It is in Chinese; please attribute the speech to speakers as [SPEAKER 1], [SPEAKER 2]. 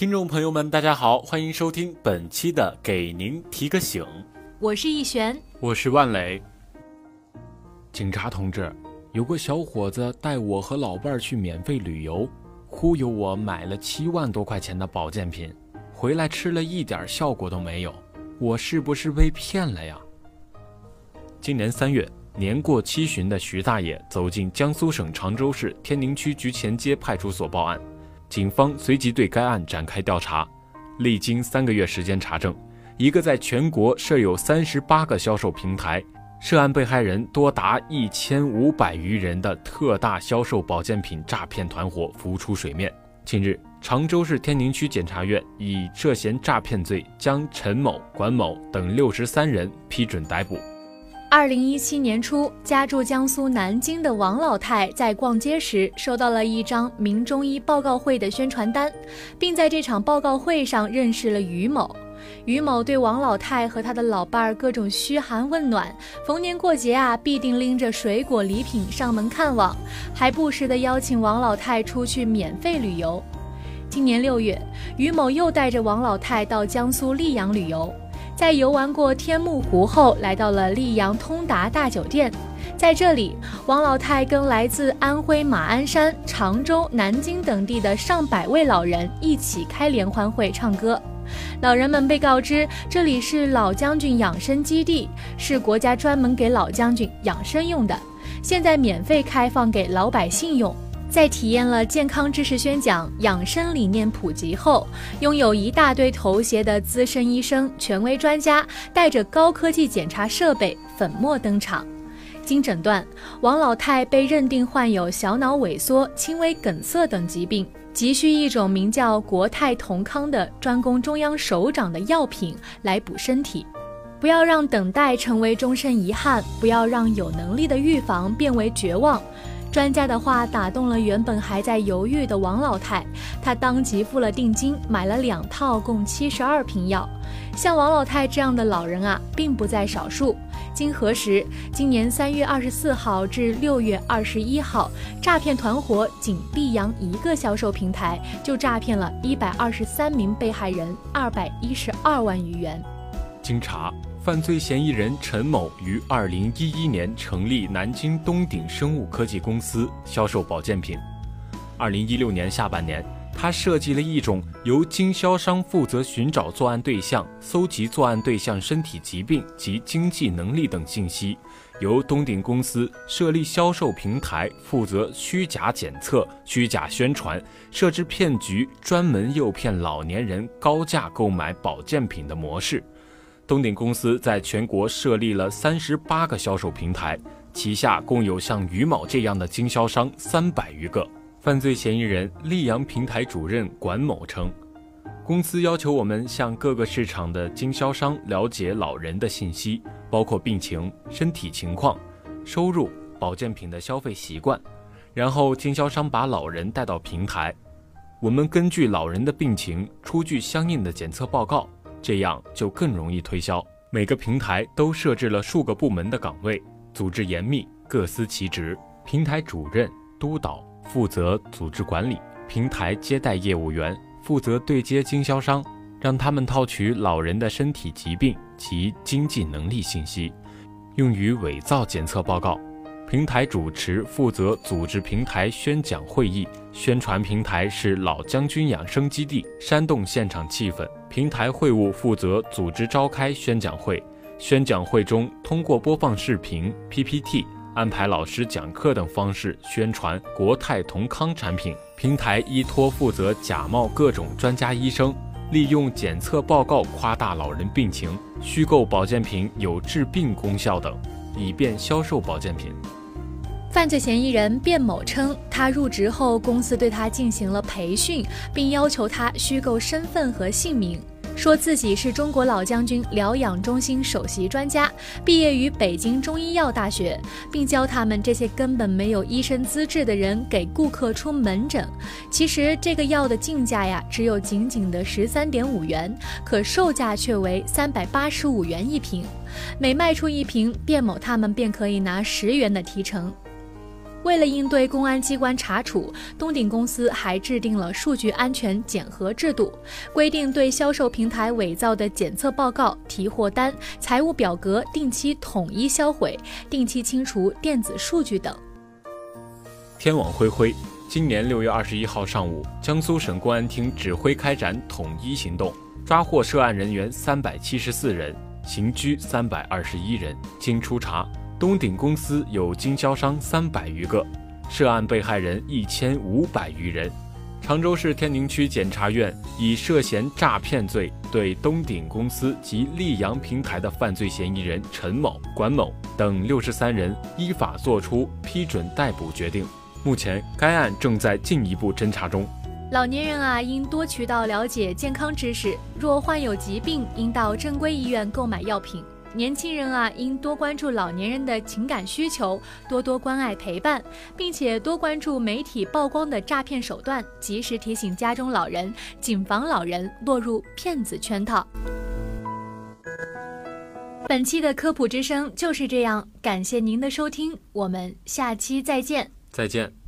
[SPEAKER 1] 听众朋友们，大家好，欢迎收听本期的《给您提个醒》，
[SPEAKER 2] 我是易璇，
[SPEAKER 1] 我是万磊。警察同志，有个小伙子带我和老伴儿去免费旅游，忽悠我买了七万多块钱的保健品，回来吃了一点效果都没有，我是不是被骗了呀？今年三月，年过七旬的徐大爷走进江苏省常州市天宁区局前街派出所报案。警方随即对该案展开调查，历经三个月时间查证，一个在全国设有三十八个销售平台、涉案被害人多达一千五百余人的特大销售保健品诈骗团伙浮出水面。近日，常州市天宁区检察院以涉嫌诈骗罪将陈某、管某等六十三人批准逮捕。
[SPEAKER 2] 二零一七年初，家住江苏南京的王老太在逛街时收到了一张名中医报告会的宣传单，并在这场报告会上认识了于某。于某对王老太和他的老伴儿各种嘘寒问暖，逢年过节啊必定拎着水果礼品上门看望，还不时的邀请王老太出去免费旅游。今年六月，于某又带着王老太到江苏溧阳旅游。在游玩过天目湖后，来到了溧阳通达大酒店。在这里，王老太跟来自安徽马鞍山、常州、南京等地的上百位老人一起开联欢会、唱歌。老人们被告知，这里是老将军养生基地，是国家专门给老将军养生用的，现在免费开放给老百姓用。在体验了健康知识宣讲、养生理念普及后，拥有一大堆头衔的资深医生、权威专家带着高科技检查设备粉墨登场。经诊断，王老太被认定患有小脑萎缩、轻微梗塞等疾病，急需一种名叫国泰同康的专供中央首长的药品来补身体。不要让等待成为终身遗憾，不要让有能力的预防变为绝望。专家的话打动了原本还在犹豫的王老太，她当即付了定金，买了两套共七十二瓶药。像王老太这样的老人啊，并不在少数。经核实，今年三月二十四号至六月二十一号，诈骗团伙仅溧阳一个销售平台就诈骗了一百二十三名被害人二百一十二万余元。
[SPEAKER 1] 经查。犯罪嫌疑人陈某于二零一一年成立南京东鼎生物科技公司，销售保健品。二零一六年下半年，他设计了一种由经销商负责寻找作案对象、搜集作案对象身体疾病及经济能力等信息，由东鼎公司设立销售平台，负责虚假检测、虚假宣传，设置骗局，专门诱骗老年人高价购买保健品的模式。东鼎公司在全国设立了三十八个销售平台，旗下共有像于某这样的经销商三百余个。犯罪嫌疑人溧阳平台主任管某称，公司要求我们向各个市场的经销商了解老人的信息，包括病情、身体情况、收入、保健品的消费习惯，然后经销商把老人带到平台，我们根据老人的病情出具相应的检测报告。这样就更容易推销。每个平台都设置了数个部门的岗位，组织严密，各司其职。平台主任、督导负责组织管理，平台接待业务员负责对接经销商，让他们套取老人的身体疾病及经济能力信息，用于伪造检测报告。平台主持负责组织平台宣讲会议，宣传平台是老将军养生基地，煽动现场气氛。平台会务负责组织召开宣讲会，宣讲会中通过播放视频、PPT、安排老师讲课等方式宣传国泰同康产品。平台依托负责假冒各种专家医生，利用检测报告夸大老人病情，虚构保健品有治病功效等，以便销售保健品。
[SPEAKER 2] 犯罪嫌疑人卞某称，他入职后，公司对他进行了培训，并要求他虚构身份和姓名。说自己是中国老将军疗养中心首席专家，毕业于北京中医药大学，并教他们这些根本没有医生资质的人给顾客出门诊。其实这个药的进价呀，只有仅仅的十三点五元，可售价却为三百八十五元一瓶。每卖出一瓶，卞某他们便可以拿十元的提成。为了应对公安机关查处，东鼎公司还制定了数据安全检核制度，规定对销售平台伪造的检测报告、提货单、财务表格定期统一销毁，定期清除电子数据等。
[SPEAKER 1] 天网恢恢，今年六月二十一号上午，江苏省公安厅指挥开展统一行动，抓获涉案人员三百七十四人，刑拘三百二十一人。经初查。东鼎公司有经销商三百余个，涉案被害人一千五百余人。常州市天宁区检察院以涉嫌诈骗罪对东鼎公司及溧阳平台的犯罪嫌疑人陈某、管某等六十三人依法作出批准逮捕决定。目前，该案正在进一步侦查中。
[SPEAKER 2] 老年人啊，应多渠道了解健康知识，若患有疾病，应到正规医院购买药品。年轻人啊，应多关注老年人的情感需求，多多关爱陪伴，并且多关注媒体曝光的诈骗手段，及时提醒家中老人，谨防老人落入骗子圈套。本期的科普之声就是这样，感谢您的收听，我们下期再见。
[SPEAKER 1] 再见。